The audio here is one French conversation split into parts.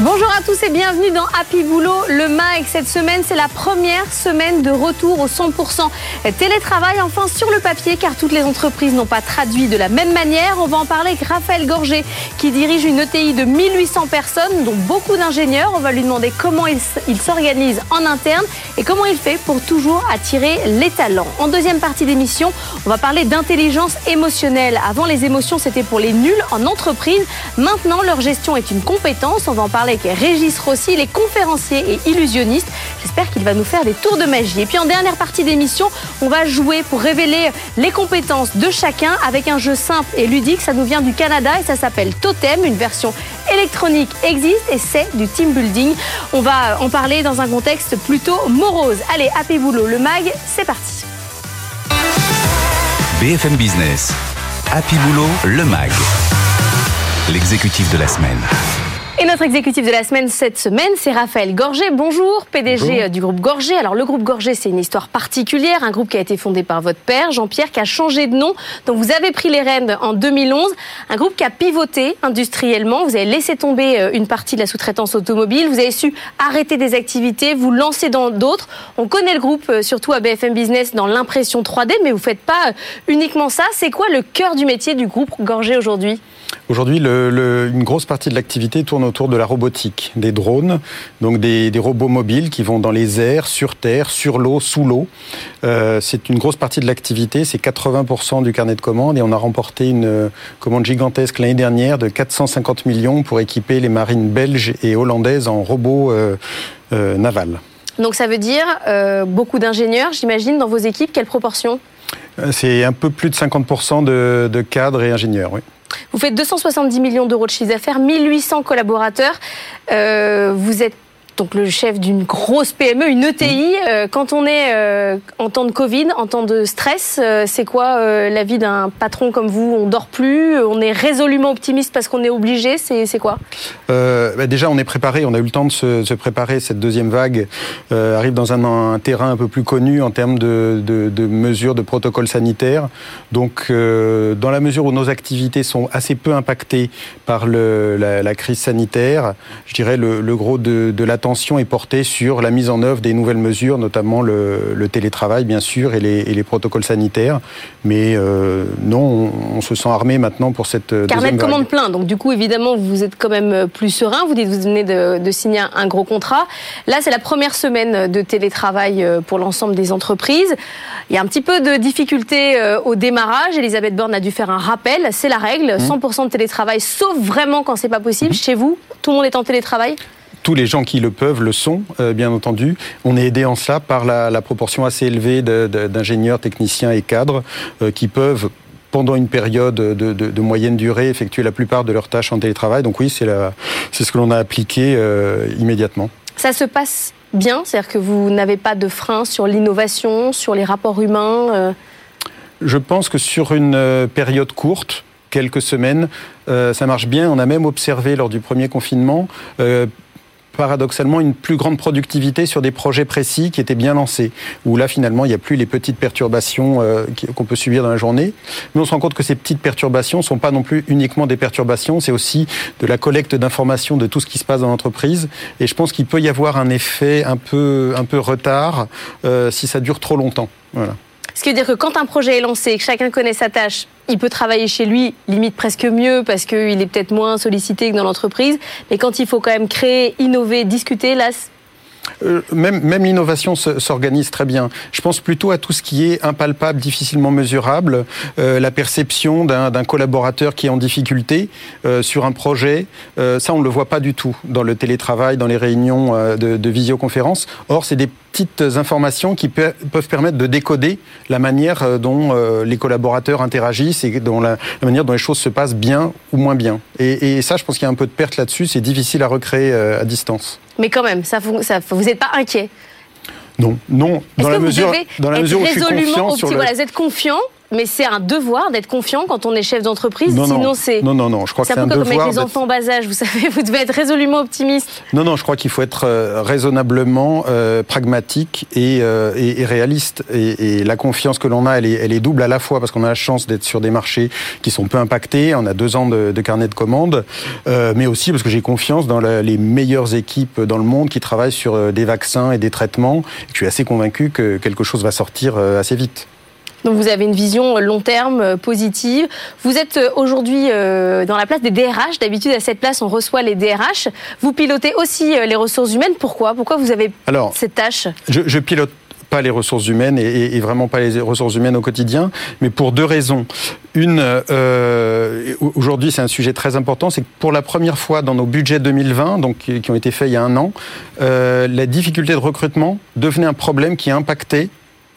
Bonjour à tous et bienvenue dans Happy Boulot, le MAG. Cette semaine, c'est la première semaine de retour au 100% télétravail, enfin sur le papier, car toutes les entreprises n'ont pas traduit de la même manière. On va en parler avec Raphaël Gorgé, qui dirige une ETI de 1800 personnes, dont beaucoup d'ingénieurs. On va lui demander comment il s'organise en interne et comment il fait pour toujours attirer les talents. En deuxième partie d'émission, on va parler d'intelligence émotionnelle. Avant, les émotions, c'était pour les nuls en entreprise. Maintenant, leur gestion est une compétence. Avec Régis Rossi, les conférenciers et illusionnistes. J'espère qu'il va nous faire des tours de magie. Et puis en dernière partie d'émission, on va jouer pour révéler les compétences de chacun avec un jeu simple et ludique. Ça nous vient du Canada et ça s'appelle Totem. Une version électronique existe et c'est du team building. On va en parler dans un contexte plutôt morose. Allez, happy boulot, le mag, c'est parti. BFM Business, Happy Boulot, le MAG, l'exécutif de la semaine. Et notre exécutif de la semaine cette semaine, c'est Raphaël Gorgé. Bonjour, PDG du groupe Gorgé. Alors le groupe Gorgé, c'est une histoire particulière, un groupe qui a été fondé par votre père, Jean-Pierre, qui a changé de nom. Donc vous avez pris les rênes en 2011, un groupe qui a pivoté industriellement. Vous avez laissé tomber euh, une partie de la sous-traitance automobile. Vous avez su arrêter des activités, vous lancer dans d'autres. On connaît le groupe euh, surtout à BFM Business dans l'impression 3D, mais vous faites pas euh, uniquement ça. C'est quoi le cœur du métier du groupe Gorgé aujourd'hui? Aujourd'hui, une grosse partie de l'activité tourne autour de la robotique, des drones, donc des, robots mobiles qui vont dans les airs, sur terre, sur l'eau, sous l'eau. Euh, c'est une grosse partie de l'activité, c'est 80% du carnet de commandes et on a remporté une commande gigantesque l'année dernière de 450 millions pour équiper les marines belges et hollandaises en robots euh, euh, navals. Donc ça veut dire beaucoup d'ingénieurs, j'imagine, dans vos équipes. Quelle proportion? C'est un peu plus de 50% de, de cadres et ingénieurs, oui. Vous faites 270 millions d'euros de chiffre d'affaires, 1800 collaborateurs. Euh, vous êtes donc le chef d'une grosse PME, une ETI. Euh, quand on est euh, en temps de Covid, en temps de stress, euh, c'est quoi la vie d'un patron comme vous? On dort plus, on est résolument optimiste parce qu'on est obligé. C'est quoi? Bah Déjà, on est préparé. On a eu le temps de se, préparer. Cette deuxième vague arrive dans un, terrain un peu plus connu en termes de, mesures, de protocoles sanitaires. Donc, dans la mesure où nos activités sont assez peu impactées par la, crise sanitaire, je dirais le, le gros de, de la l'attention est portée sur la mise en œuvre des nouvelles mesures, notamment le, télétravail, bien sûr, et les, protocoles sanitaires. Mais euh, non, on, se sent armé maintenant pour cette Carnet deuxième de commande plein. Donc du coup, évidemment, vous êtes quand même plus serein. Vous dites vous venez de, signer un gros contrat. Là, c'est la première semaine de télétravail euh, pour l'ensemble des entreprises. Il y a un petit peu de difficulté euh, au démarrage. Elisabeth Borne a dû faire un rappel. C'est la règle. 100% mmh. de télétravail, sauf vraiment quand c'est pas possible. Mmh. Chez vous, tout le monde est en télétravail? Tous les gens qui le peuvent le sont, euh, bien entendu. On est aidé en cela par la, proportion assez élevée d'ingénieurs, techniciens et cadres euh, qui peuvent pendant une période de, moyenne durée, effectuer la plupart de leurs tâches en télétravail. Donc oui, c'est ce que l'on a appliqué euh, immédiatement. Ça se passe bien? C'est-à-dire que vous n'avez pas de frein sur l'innovation, sur les rapports humains Je pense que sur une période courte, quelques semaines, ça marche bien. On a même observé lors du premier confinement paradoxalement une plus grande productivité sur des projets précis qui étaient bien lancés, où là finalement il n'y a plus les petites perturbations euh, qu'on peut subir dans la journée. Mais on se rend compte que ces petites perturbations ne sont pas non plus uniquement des perturbations, c'est aussi de la collecte d'informations de tout ce qui se passe dans l'entreprise. Et je pense qu'il peut y avoir un effet un peu, un peu retard euh, si ça dure trop longtemps. Voilà. Ce qui veut dire que quand un projet est lancé, que chacun connaît sa tâche, il peut travailler chez lui, limite presque mieux parce qu'il est peut-être moins sollicité que dans l'entreprise. Mais quand il faut quand même créer, innover, discuter, là, euh, même, même l'innovation s'organise très bien. Je pense plutôt à tout ce qui est impalpable, difficilement mesurable, euh, la perception d'un collaborateur qui est en difficulté euh, sur un projet. ça, on ne le voit pas du tout dans le télétravail, dans les réunions de, de visioconférence. Or, c'est des petites informations qui peuvent permettre de décoder la manière dont les collaborateurs interagissent et dont la, manière dont les choses se passent bien ou moins bien. Et, et ça, je pense qu'il y a un peu de perte là-dessus. C'est difficile à recréer à distance. Mais quand même, ça, ça vous n'êtes pas inquiet? Non, non. Dans la mesure, dans la mesure où je suis confiant sur le... Voilà, vous êtes confiant Mais c'est un devoir d'être confiant quand on est chef d'entreprise. Non, Sinon, non. c'est. Non, non, non. Je crois que C'est un un peu comme avec les enfants en bas âge, vous savez, vous devez être résolument optimiste. Non, non, je crois qu'il faut être euh, raisonnablement euh, pragmatique et, euh, et- et réaliste. Et, et la confiance que l'on a, elle est, elle est double à la fois parce qu'on a la chance d'être sur des marchés qui sont peu impactés. On a deux ans de, de carnet de commandes, mais aussi parce que j'ai confiance dans la- les meilleures équipes dans le monde qui travaillent sur des vaccins et des traitements. Je suis assez convaincu que quelque chose va sortir assez vite. Donc vous avez une vision long terme, euh, positive. Vous êtes euh, aujourd'hui euh, dans la place des DRH. D'habitude, à cette place, on reçoit les DRH. Vous pilotez aussi euh, les ressources humaines. Pourquoi? Pourquoi vous avez Alors, cette tâche? Je, je pilote pas les ressources humaines et, vraiment pas les ressources humaines au quotidien, mais pour deux raisons. Une, euh, aujourd'hui, c'est un sujet très important, c'est que pour la première fois dans nos budgets 2020, donc qui qui ont été faits il y a un an, euh, la difficulté de recrutement devenait un problème qui impactait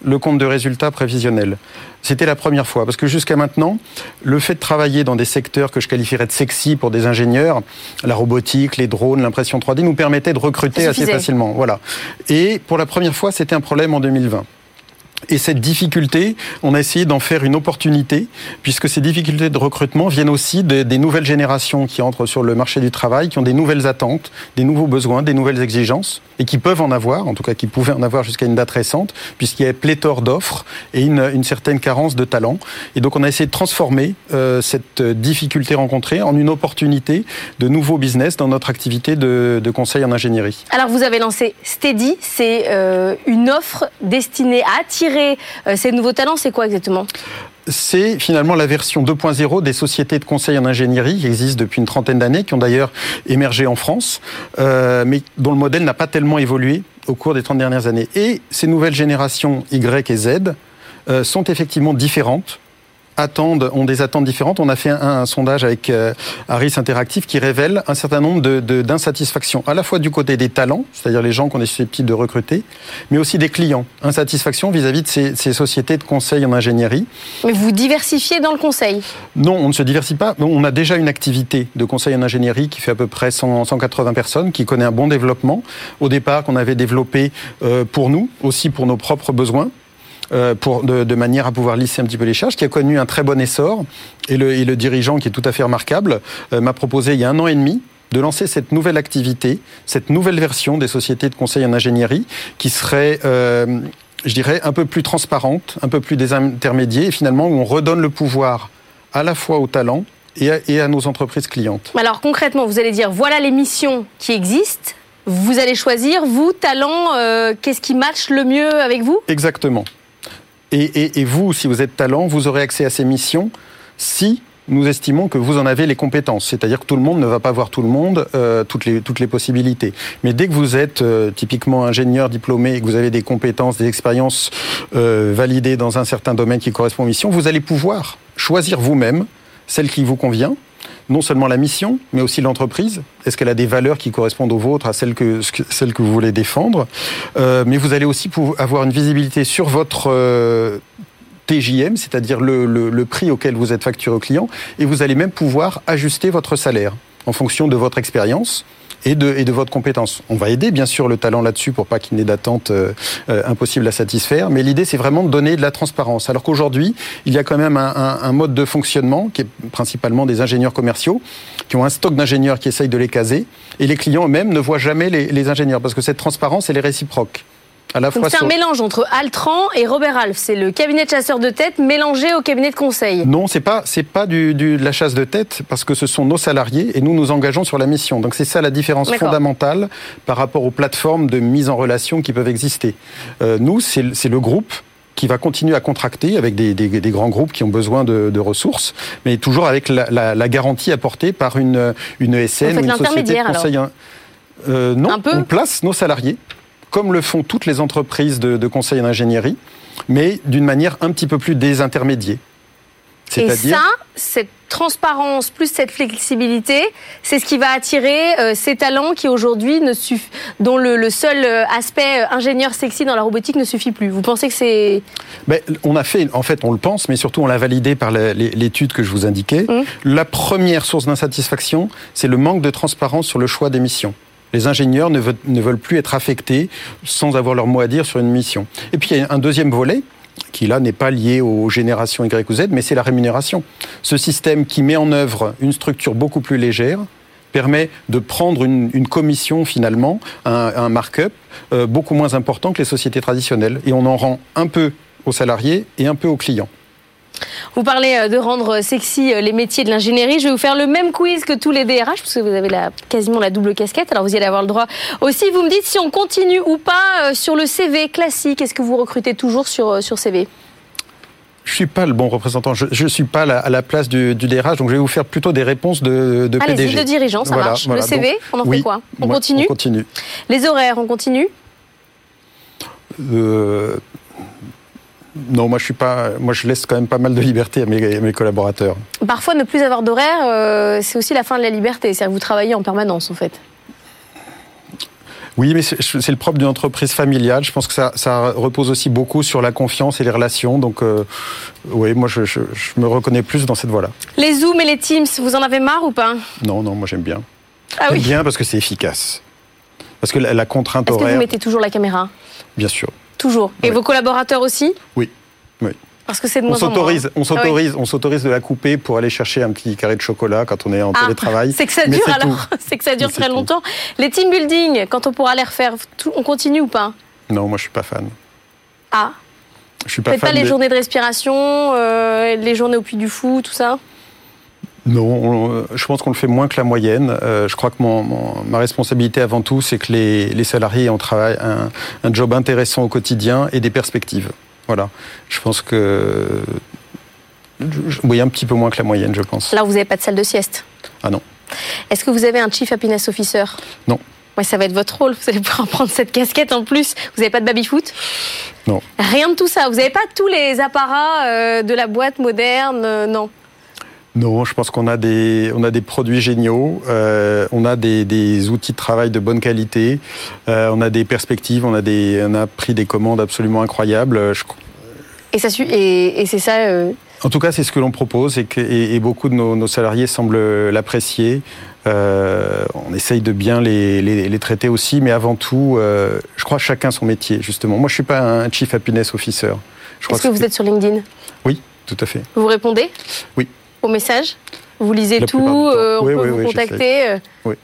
le compte de résultats prévisionnel. C'était la première fois, parce que jusqu'à maintenant, le fait de travailler dans des secteurs que je qualifierais de sexy pour des ingénieurs, la robotique, les drones, l'impression 3D, nous permettait de recruter assez facilement. Voilà. Et pour la première fois, c'était un problème en 2020. Et cette difficulté, on a essayé d'en faire une opportunité, puisque ces difficultés de recrutement viennent aussi de- des nouvelles générations qui entrent sur le marché du travail, qui ont des nouvelles attentes, des nouveaux besoins, des nouvelles exigences, et qui peuvent en avoir, en tout cas qui pouvaient en avoir jusqu'à une date récente, puisqu'il y a pléthore d'offres et une, certaine carence de talent. Et donc on a essayé de transformer euh, cette difficulté rencontrée en une opportunité de nouveaux business dans notre activité de, de conseil en ingénierie. Alors vous avez lancé Steady. C'est euh, une offre destinée à attirer euh, ces nouveaux talents. C'est quoi exactement? C'est finalement la version 2.0 des sociétés de conseil en ingénierie qui existent depuis une trentaine d'années, qui ont d'ailleurs émergé en France, euh, mais dont le modèle n'a pas tellement évolué au cours des 30 dernières années. Et ces nouvelles générations Y et Z euh, sont effectivement différentes attendent, ont des attentes différentes. On a fait un, un sondage avec euh, Harris Interactive qui révèle un certain nombre de- de- d'insatisfactions, à la fois du côté des talents, c'est-à-dire les gens qu'on est susceptible de recruter, mais aussi des clients. Insatisfaction vis-à-vis de ces, ces sociétés de conseil en ingénierie. Mais vous diversifiez dans le conseil? Non, on ne se diversifie pas. On a déjà une activité de conseil en ingénierie qui fait à peu près 100, 180 personnes, qui connaît un bon développement. Au départ, qu'on avait développé euh, pour nous, aussi pour nos propres besoins. Euh, pour, de, de manière à pouvoir lisser un petit peu les charges, qui a connu un très bon essor. Et le, et le dirigeant, qui est tout à fait remarquable, euh, m'a proposé il y a un an et demi de lancer cette nouvelle activité, cette nouvelle version des sociétés de conseil en ingénierie, qui serait, euh, je dirais, un peu plus transparente, un peu plus désintermédiée, et finalement où on redonne le pouvoir à la fois aux talents et à, et à nos entreprises clientes. Alors concrètement, vous allez dire voilà les missions qui existent. Vous allez choisir, vous, talent, euh, qu'est-ce qui matche le mieux avec vous? Exactement. Et, vous, si vous êtes talent, vous aurez accès à ces missions si nous estimons que vous en avez les compétences. C'est-à-dire que tout le monde ne va pas voir tout le monde, euh, toutes, les, toutes les possibilités. Mais dès que vous êtes euh, typiquement ingénieur diplômé et que vous avez des compétences, des expériences euh, validées dans un certain domaine qui correspond aux missions, vous allez pouvoir choisir vous-même celle qui vous convient. Non seulement la mission, mais aussi l'entreprise. Est-ce qu'elle a des valeurs qui correspondent aux vôtres, à celles que, ce que- celles que vous voulez défendre? Euh, Mais vous allez aussi avoir une visibilité sur votre euh, TJM, c'est-à-dire le, le- le prix auquel vous êtes facturé au client, et vous allez même pouvoir ajuster votre salaire en fonction de votre expérience et de, et votre compétence. On va aider bien sûr le talent là-dessus pour pas qu'il n'ait d'attente euh, euh, impossible à satisfaire, mais l'idée c'est vraiment de donner de la transparence. Alors qu'aujourd'hui, il y a quand même un mode de fonctionnement qui est principalement des ingénieurs commerciaux qui ont un stock d'ingénieurs qui essayent de les caser, et les clients eux-mêmes ne voient jamais les, les ingénieurs parce que cette transparence elle est réciproque. À la Donc fois c'est un mélange entre Altran et Robert Alf. C'est le cabinet de chasseurs de tête mélangé au cabinet de conseil. Non, c'est pas c'est pas du, du- de la chasse de tête parce que ce sont nos salariés et nous nous engageons sur la mission. Donc c'est ça la différence fondamentale par rapport aux plateformes de mise en relation qui peuvent exister. Euh, nous, c'est le- c'est le groupe qui va continuer à contracter avec des, des- des grands groupes qui ont besoin de, de ressources, mais toujours avec la, la- la garantie apportée par une, une ESN une société de conseil. Euh, non, Un peu on place nos salariés, comme le font toutes les entreprises de, de conseil en ingénierie, mais d'une manière un petit peu plus désintermédiée. Et ça, cette transparence plus cette flexibilité, c'est ce qui va attirer euh, ces talents qui aujourd'hui ne dont le, le seul euh, aspect euh, ingénieur sexy dans la robotique ne suffit plus. Vous pensez que c'est Ben, on a fait, en fait, on le pense, mais surtout on l'a validé par l'étude que je vous indiquais. Mmh. La première source d'insatisfaction, c'est le manque de transparence sur le choix des missions. Les ingénieurs ne veulent, plus être affectés sans avoir leur mot à dire sur une mission. Et puis il y a un deuxième volet qui là n'est pas lié aux générations Y ou Z, mais c'est la rémunération. Ce système qui met en œuvre une structure beaucoup plus légère permet de prendre une, commission finalement, un, markup euh, beaucoup moins important que les sociétés traditionnelles. Et on en rend un peu aux salariés et un peu aux clients. Vous parlez euh, de rendre sexy euh, les métiers de l'ingénierie. Je vais vous faire le même quiz que tous les DRH, parce que vous avez la, quasiment la double casquette, alors vous y allez avoir le droit aussi. Vous me dites si on continue ou pas sur le CV classique. Est-ce que vous recrutez toujours sur, sur CV je suis pas le bon représentant. Je, ne suis pas à la place du, DRH, donc je vais vous faire plutôt des réponses de, de Allez, de dirigeants, ça marche. le CV, on en fait quoi? On continue? On continue. Les horaires, on continue? Euh, Non, moi je suis pas. Moi je laisse quand même pas mal de liberté à mes, collaborateurs. Parfois, ne plus avoir d'horaire, euh, c'est aussi la fin de la liberté. C'est-à-dire que vous travaillez en permanence, en fait. Oui, mais c'est le propre d'une entreprise familiale. Je pense que ça, repose aussi beaucoup sur la confiance et les relations. Donc, euh, oui, moi, je, me reconnais plus dans cette voie-là. Les Zooms et les Teams, vous en avez marre ou pas? Non, non, moi j'aime bien. Ah j'aime bien parce que c'est efficace. Parce que la, contrainte horaire. Est-ce que vous mettez toujours la caméra? Bien sûr. Toujours. Et vos collaborateurs aussi Oui. Oui. Parce que c'est de on s'autorise, on ah s'autorise, on s'autorise de la couper pour aller chercher un petit carré de chocolat quand on est en ah, télétravail. C'est que ça dure alors, c'est que ça dure très longtemps. Les team building, quand on pourra les refaire, on continue ou pas Non, moi je suis pas fan. Ah. Je suis pas Faites pas les journées de respiration, euh, les journées au puits du fou, tout ça. Non, je pense qu'on le fait moins que la moyenne. Euh, je crois que ma responsabilité avant tout, c'est que les, salariés ont un, un job intéressant au quotidien et des perspectives. Voilà. Je pense que. Oui, un petit peu moins que la moyenne, je pense. Là, vous n'avez pas de salle de sieste? Ah non. Est-ce que vous avez un Chief Happiness Officer? Non. Ouais, ça va être votre rôle. Vous allez pouvoir prendre cette casquette en plus. Vous n'avez pas de baby-foot? Non. Rien de tout ça. Vous n'avez pas tous les apparats euh, de la boîte moderne euh, Non. Non, je pense qu'on a des, on a des produits géniaux, euh, on a des, outils de travail de bonne qualité, euh, on a des perspectives, on a, des, on a pris des commandes absolument incroyables. Et, ça, et, et c'est ça euh, En tout cas, c'est ce que l'on propose et, que, et, beaucoup de nos, salariés semblent l'apprécier. on essaye de bien les, les, traiter aussi, mais avant tout, je crois chacun son métier, justement. Moi, je ne suis pas un Chief Happiness Officer. Est-ce que vous êtes sur LinkedIn? Oui, tout à fait. Vous répondez? Oui au message Vous lisez tout, euh, on peut vous contacter euh. Oui.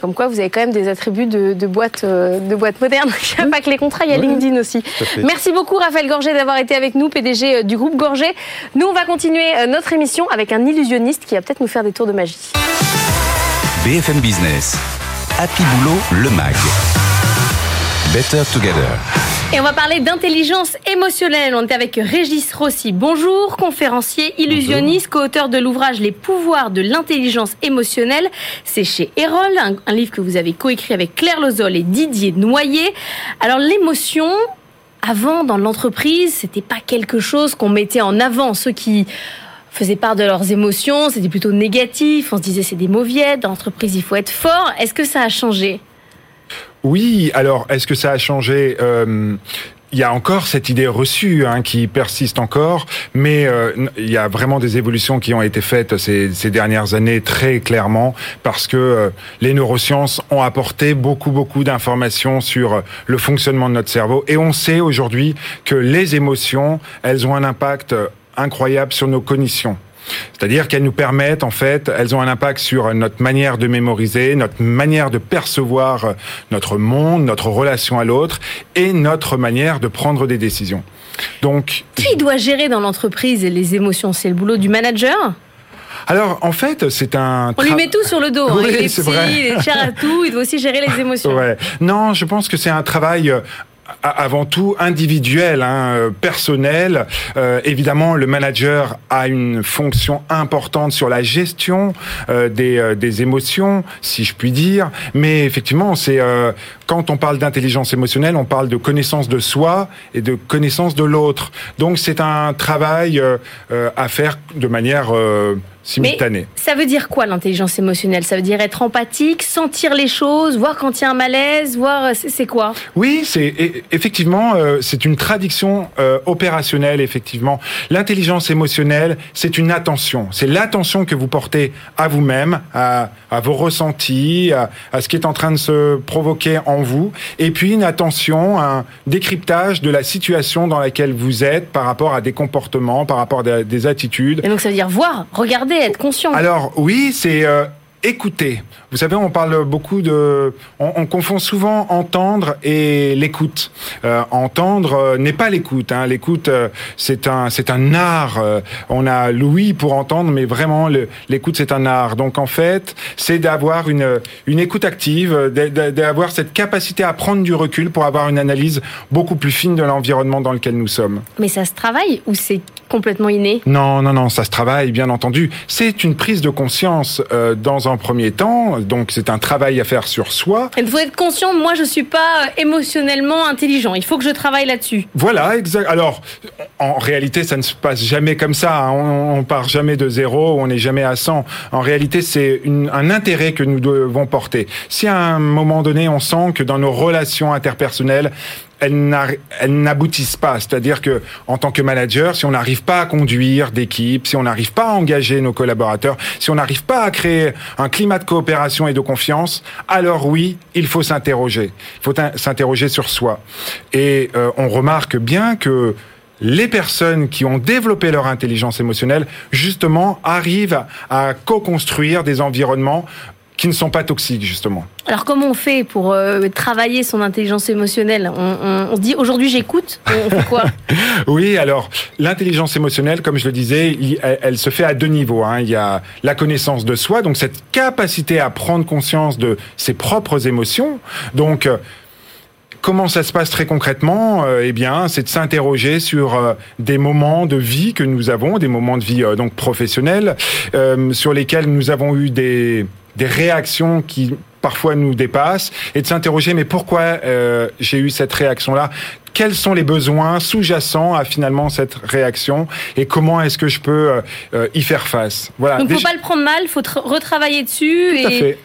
comme quoi, vous avez quand même des attributs de, de boîte, euh, de boîte moderne. Il n'y a pas que les contrats, il y a LinkedIn aussi. Merci beaucoup, Raphaël Gorgé, d'avoir été avec nous, PDG du groupe Gorgé. Nous, on va continuer notre émission avec un illusionniste qui va peut-être nous faire des tours de magie. BFM Business, Happy Boulot, le MAG. Better Together. Et on va parler d'intelligence émotionnelle. On est avec Régis Rossi. Bonjour, conférencier, illusionniste, co-auteur de l'ouvrage Les pouvoirs de l'intelligence émotionnelle. C'est chez Erol, un, livre que vous avez coécrit avec Claire Lozol et Didier Noyer. Alors l'émotion, avant dans l'entreprise, c'était pas quelque chose qu'on mettait en avant. Ceux qui faisaient part de leurs émotions, c'était plutôt négatif. On se disait c'est des mauviettes, dans l'entreprise il faut être fort. Est-ce que ça a changé? Oui, alors est-ce que ça a changé euh, il y a encore cette idée reçue hein, qui persiste encore, mais euh, il y a vraiment des évolutions qui ont été faites ces, ces dernières années très clairement parce que euh, les neurosciences ont apporté beaucoup beaucoup d'informations sur le fonctionnement de notre cerveau et on sait aujourd'hui que les émotions, elles ont un impact incroyable sur nos cognitions. C'est-à-dire qu'elles nous permettent, en fait, elles ont un impact sur notre manière de mémoriser, notre manière de percevoir notre monde, notre relation à l'autre et notre manière de prendre des décisions. Donc, qui doit gérer dans l'entreprise les émotions? C'est le boulot du manager? Alors, en fait, c'est un. On lui met tout sur le dos. Hein. il est petit, il est cher à tout. Il doit aussi gérer les émotions. Ouais. Non, je pense que c'est un travail avant tout individuel, hein, euh, personnel. Euh, évidemment, le manager a une fonction importante sur la gestion euh, des, des, émotions, si je puis dire. Mais effectivement, c'est quand on parle d'intelligence émotionnelle, on parle de connaissance de soi et de connaissance de l'autre. Donc, c'est un travail à faire de manière simultanée. ça veut dire quoi l'intelligence émotionnelle? Ça veut dire être empathique, sentir les choses, voir quand il y a un malaise, voir c'est quoi? Oui, c'est effectivement euh, c'est une traduction euh, opérationnelle effectivement. L'intelligence émotionnelle, c'est une attention, c'est l'attention que vous portez à vous-même, à, à, vos ressentis, à, à, ce qui est en train de se provoquer en vous, et puis une attention, un décryptage de la situation dans laquelle vous êtes par rapport à des comportements, par rapport à des attitudes. Et donc ça veut dire voir, regarder, être conscient. Alors oui, c'est euh, écouter. Vous savez, on parle beaucoup de, on, on confond souvent entendre et l'écoute. Euh, entendre euh, n'est pas l'écoute. Hein. L'écoute, euh, c'est un, c'est un art. On a l'ouïe pour entendre, mais vraiment l'écoute, c'est un art. Donc en fait, c'est d'avoir une, une écoute active, d'avoir cette capacité à prendre du recul pour avoir une analyse beaucoup plus fine de l'environnement dans lequel nous sommes. Mais ça se travaille ou c'est complètement inné Non, non, non, ça se travaille, bien entendu. C'est une prise de conscience euh, dans un premier temps, donc c'est un travail à faire sur soi. Il faut être conscient, moi je suis pas émotionnellement intelligent, il faut que je travaille là-dessus. Voilà, exact. Alors, en réalité, ça ne se passe jamais comme ça, hein. on, on part jamais de zéro, on n'est jamais à 100. En réalité, c'est un intérêt que nous devons porter. Si à un moment donné, on sent que dans nos relations interpersonnelles, elles n'aboutissent pas. C'est-à-dire que, en tant que manager, si on n'arrive pas à conduire d'équipe, si on n'arrive pas à engager nos collaborateurs, si on n'arrive pas à créer un climat de coopération et de confiance, alors oui, il faut s'interroger. Il faut s'interroger sur soi. Et euh, on remarque bien que les personnes qui ont développé leur intelligence émotionnelle, justement, arrivent à co-construire des environnements qui ne sont pas toxiques justement. Alors comment on fait pour euh, travailler son intelligence émotionnelle? On, on, on, se dit aujourd'hui j'écoute, on fait quoi? Oui, alors l'intelligence émotionnelle, comme je le disais, elle, elle se fait à deux niveaux. Hein. Il y a la connaissance de soi, donc cette capacité à prendre conscience de ses propres émotions. Donc Comment ça se passe très concrètement? Euh, Eh bien, c'est de s'interroger sur euh, des moments de vie que nous avons, des moments de vie euh, donc professionnels, euh, sur lesquels nous avons eu des des réactions qui parfois nous dépassent et de s'interroger mais pourquoi euh, j'ai eu cette réaction là quels sont les besoins sous-jacents à finalement cette réaction? Et comment est-ce que je peux euh, y faire face? Voilà. Donc faut Déjà... pas le prendre mal faut retravailler dessus Tout et à fait.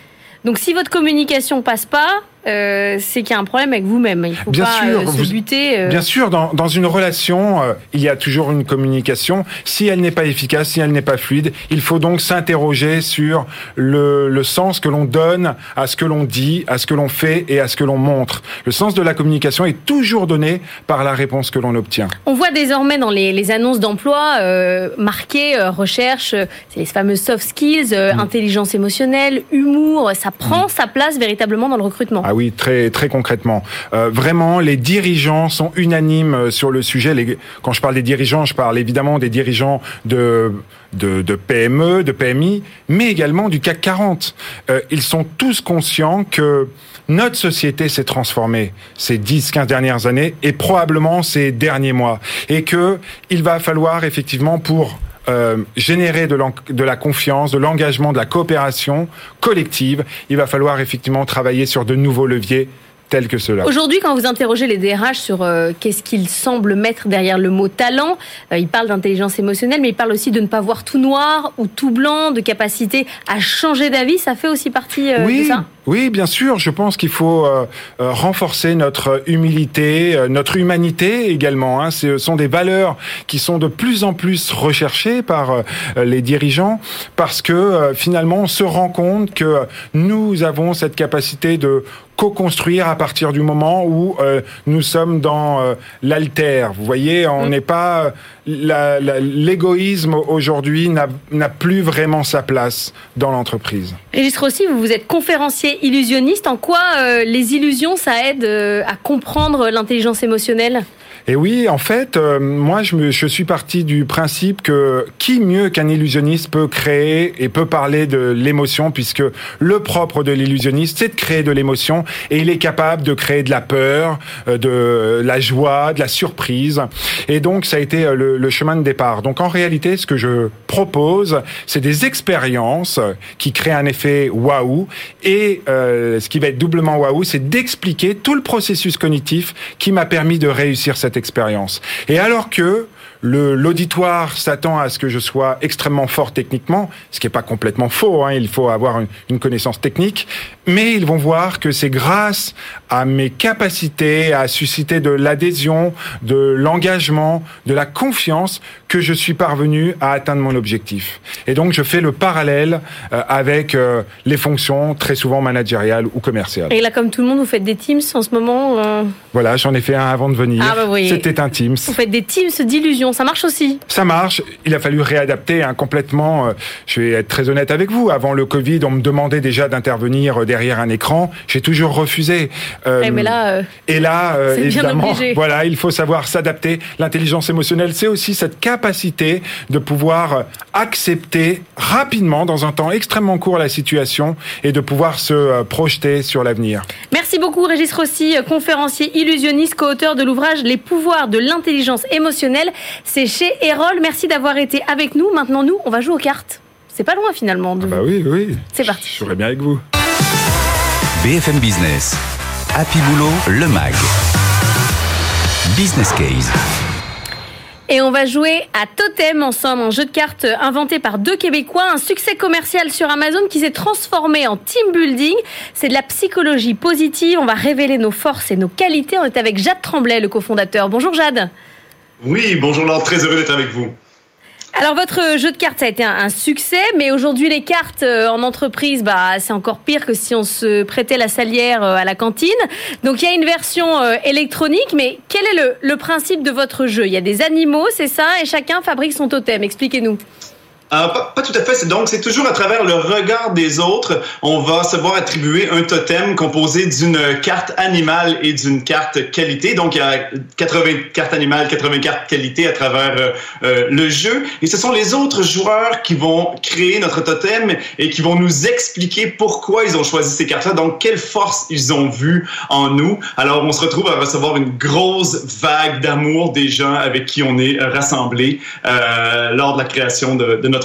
donc si votre communication passe pas euh, c'est qu'il y a un problème avec vous-même. Il faut bien pas sûr, euh, se vous, buter. Euh... Bien sûr, dans, dans une relation, euh, il y a toujours une communication. Si elle n'est pas efficace, si elle n'est pas fluide, il faut donc s'interroger sur le, le, sens que l'on donne à ce que l'on dit, à ce que l'on fait et à ce que l'on montre. Le sens de la communication est toujours donné par la réponse que l'on obtient. On voit désormais dans les, les annonces d'emploi euh, marquées recherche, c'est les fameuses soft skills, mmh. intelligence émotionnelle, humour. Ça prend mmh. sa place véritablement dans le recrutement. Ah oui, très très concrètement. Euh, vraiment, les dirigeants sont unanimes euh, sur le sujet. Les, quand je parle des dirigeants, je parle évidemment des dirigeants de de, de PME, de PMI, mais également du CAC 40. Euh, ils sont tous conscients que notre société s'est transformée ces 10, 15 dernières années et probablement ces derniers mois. Et que il va falloir effectivement pour euh, générer de, de, la confiance, de l'engagement, de la coopération collective, il va falloir effectivement travailler sur de nouveaux leviers tels que cela. Aujourd'hui, quand vous interrogez les DRH sur euh, qu'est-ce qu'ils semblent mettre derrière le mot talent, euh, ils parlent d'intelligence émotionnelle, mais ils parlent aussi de ne pas voir tout noir ou tout blanc, de capacité à changer d'avis. Ça fait aussi partie euh, oui. de ça? Oui, bien sûr. Je pense qu'il faut euh, renforcer notre humilité, euh, notre humanité également. Hein. Ce sont des valeurs qui sont de plus en plus recherchées par euh, les dirigeants parce que euh, finalement on se rend compte que nous avons cette capacité de co-construire à partir du moment où euh, nous sommes dans euh, l'altère. Vous voyez, on n'est mmh. pas l'égoïsme aujourd'hui n'a plus vraiment sa place dans l'entreprise. Régis Rossi, vous, vous êtes conférencier illusionniste. En quoi euh, les illusions, ça aide euh, à comprendre l'intelligence émotionnelle? Et oui, en fait, euh, moi, je, me, je suis parti du principe que qui mieux qu'un illusionniste peut créer et peut parler de l'émotion, puisque le propre de l'illusionniste, c'est de créer de l'émotion, et il est capable de créer de la peur, euh, de la joie, de la surprise. Et donc, ça a été euh, le, le chemin de départ. Donc, en réalité, ce que je propose, c'est des expériences qui créent un effet waouh, et euh, ce qui va être doublement waouh, c'est d'expliquer tout le processus cognitif qui m'a permis de réussir cette expérience. Et alors que l'auditoire s'attend à ce que je sois extrêmement fort techniquement, ce qui n'est pas complètement faux, hein, il faut avoir une, une, connaissance technique, mais ils vont voir que c'est grâce à mes capacités à susciter de l'adhésion, de l'engagement, de la confiance que je suis parvenu à atteindre mon objectif. Et donc je fais le parallèle euh, avec euh, les fonctions très souvent managériales ou commerciales. Et là, comme tout le monde, vous faites des Teams en ce moment euh Voilà, j'en ai fait un avant de venir. Ah bah oui. C'était un Teams. Vous faites des Teams ça marche aussi Ça marche. Il a fallu réadapter hein, complètement. Je vais être très honnête avec vous. Avant le Covid, on me demandait déjà d'intervenir derrière un écran. J'ai toujours refusé. Euh, mais là, et là, évidemment, voilà, il faut savoir s'adapter. L'intelligence émotionnelle, c'est aussi cette capacité de pouvoir accepter rapidement, dans un temps extrêmement court, la situation et de pouvoir se projeter sur l'avenir. Merci beaucoup, Régis Rossi, conférencier illusionniste, co-auteur de l'ouvrage Les pouvoirs de l'intelligence émotionnelle. C'est chez Erol. Merci d'avoir été avec nous. Maintenant, nous, on va jouer aux cartes. C'est pas loin finalement. De... Ah bah oui, oui. C'est parti. Je serai bien avec vous. BFM Business. Happy Boulot, le MAG. Business Case. Et on va jouer à Totem ensemble, un jeu de cartes inventé par deux Québécois, un succès commercial sur Amazon qui s'est transformé en team building. C'est de la psychologie positive. On va révéler nos forces et nos qualités. On est avec Jade Tremblay, le cofondateur. Bonjour Jade. Oui, bonjour Laure, très heureux d'être avec vous. Alors votre jeu de cartes ça a été un, succès, mais aujourd'hui les cartes euh, en entreprise, bah c'est encore pire que si on se prêtait la salière euh, à la cantine. Donc il y a une version euh, électronique, mais quel est le, le principe de votre jeu? Il y a des animaux, c'est ça, et chacun fabrique son totem. Expliquez-nous. Euh, pas, pas, tout à fait. Donc, c'est toujours à travers le regard des autres, on va se voir attribuer un totem composé d'une carte animale et d'une carte qualité. Donc, il y a 80 cartes animales, 80 cartes qualité à travers euh, euh, le jeu. Et ce sont les autres joueurs qui vont créer notre totem et qui vont nous expliquer pourquoi ils ont choisi ces cartes-là, donc quelle force ils ont vu en nous. Alors, on se retrouve à recevoir une grosse vague d'amour des gens avec qui on est rassemblés lors de la création de, de notre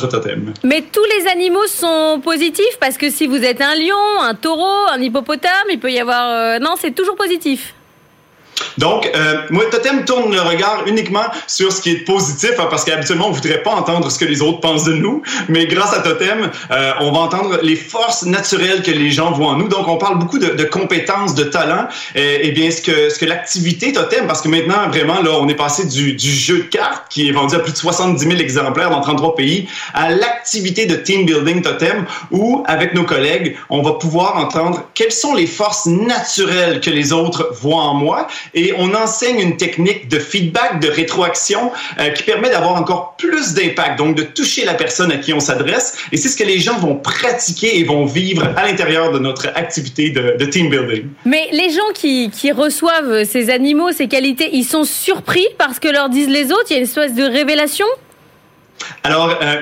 Mais tous les animaux sont positifs parce que si vous êtes un lion, un taureau, un hippopotame, il peut y avoir... Euh... Non, c'est toujours positif. Donc, euh, moi, Totem tourne le regard uniquement sur ce qui est positif, hein, parce qu'habituellement, on voudrait pas entendre ce que les autres pensent de nous, mais grâce à Totem, euh, on va entendre les forces naturelles que les gens voient en nous. Donc, on parle beaucoup de, compétences, de talents, et, et, bien ce que, ce que l'activité Totem, parce que maintenant, vraiment, là, on est passé du, du, jeu de cartes, qui est vendu à plus de 70 000 exemplaires dans 33 pays, à l'activité de team building Totem, où, avec nos collègues, on va pouvoir entendre quelles sont les forces naturelles que les autres voient en moi, et on enseigne une technique de feedback, de rétroaction euh, qui permet d'avoir encore plus d'impact, donc de toucher la personne à qui on s'adresse. Et c'est ce que les gens vont pratiquer et vont vivre à l'intérieur de notre activité de, de, team building. Mais les gens qui, qui, reçoivent ces animaux, ces qualités, ils sont surpris parce que leur disent les autres? Il y a une espèce de révélation? Alors, euh,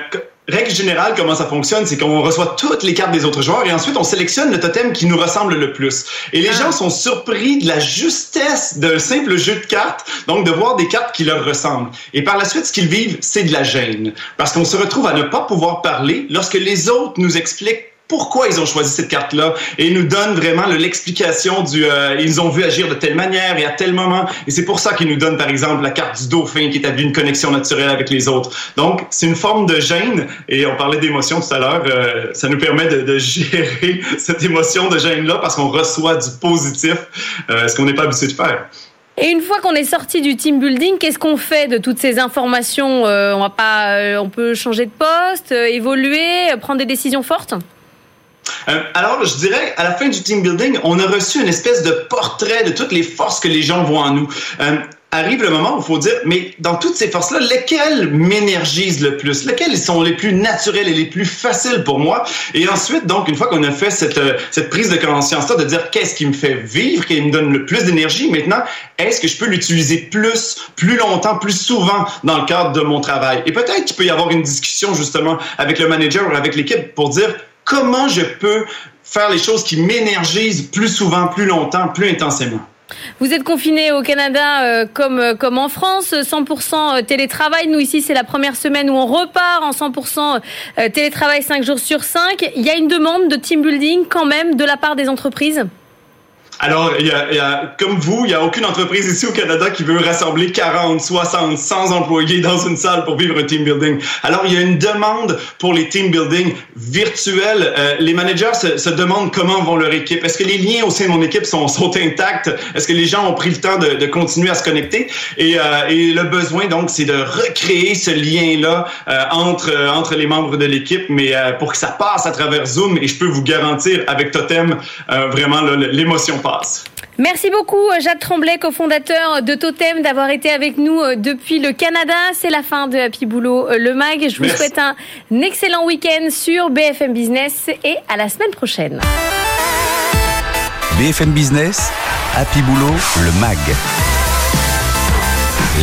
règle générale, comment ça fonctionne, c'est qu'on reçoit toutes les cartes des autres joueurs et ensuite on sélectionne le totem qui nous ressemble le plus. Et les ah. gens sont surpris de la justesse d'un simple jeu de cartes, donc de voir des cartes qui leur ressemblent. Et par la suite, ce qu'ils vivent, c'est de la gêne. Parce qu'on se retrouve à ne pas pouvoir parler lorsque les autres nous expliquent pourquoi ils ont choisi cette carte-là et ils nous donnent vraiment l'explication du euh, ils ont vu agir de telle manière et à tel moment et c'est pour ça qu'ils nous donnent par exemple la carte du dauphin qui établit une connexion naturelle avec les autres. Donc c'est une forme de gêne et on parlait d'émotion tout à l'heure, euh, ça nous permet de, gérer cette émotion de gêne-là parce qu'on reçoit du positif, euh, ce qu'on n'est pas habitué de faire. Et une fois qu'on est sorti du team building, qu'est-ce qu'on fait de toutes ces informations On va pas, on peut changer de poste, évoluer, prendre des décisions fortes? Euh, alors, je dirais, à la fin du team building, on a reçu une espèce de portrait de toutes les forces que les gens voient en nous. Euh, arrive le moment où il faut dire, mais dans toutes ces forces-là, lesquelles m'énergisent le plus? Lesquelles sont les plus naturelles et les plus faciles pour moi? Et ensuite, donc, une fois qu'on a fait cette, euh, cette prise de conscience-là, de dire qu'est-ce qui me fait vivre, qui me donne le plus d'énergie, maintenant, est-ce que je peux l'utiliser plus, plus longtemps, plus souvent dans le cadre de mon travail? Et peut-être qu'il peut y avoir une discussion, justement, avec le manager ou avec l'équipe pour dire, comment je peux faire les choses qui m'énergisent plus souvent, plus longtemps, plus intensément. Vous êtes confiné au Canada euh, comme, euh, comme en France, 100% euh, télétravail. Nous, ici, c'est la première semaine où on repart en 100% télétravail 5 jours sur 5. Il y a une demande de team building quand même de la part des entreprises? Alors, y, a, y a, comme vous, il n'y a aucune entreprise ici au Canada qui veut rassembler 40, 60, 100 employés dans une salle pour vivre un team building. Alors, il y a une demande pour les team building virtuels. Euh, les managers se, se, demandent comment vont leur équipe. Est-ce que les liens au sein de mon équipe sont, sont intacts? Est-ce que les gens ont pris le temps de, de continuer à se connecter? Et, euh, et le besoin, donc, c'est de recréer ce lien-là euh, entre, entre les membres de l'équipe, mais euh, pour que ça passe à travers Zoom. Et je peux vous garantir, avec Totem, euh, vraiment, l'émotion passe. Merci beaucoup, Jacques Tremblay, cofondateur de Totem, d'avoir été avec nous depuis le Canada. C'est la fin de Happy Boulot, le MAG. Je vous Merci. souhaite un excellent week-end sur BFM Business et à la semaine prochaine. BFM Business, Happy Boulot, le MAG.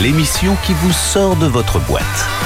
L'émission qui vous sort de votre boîte.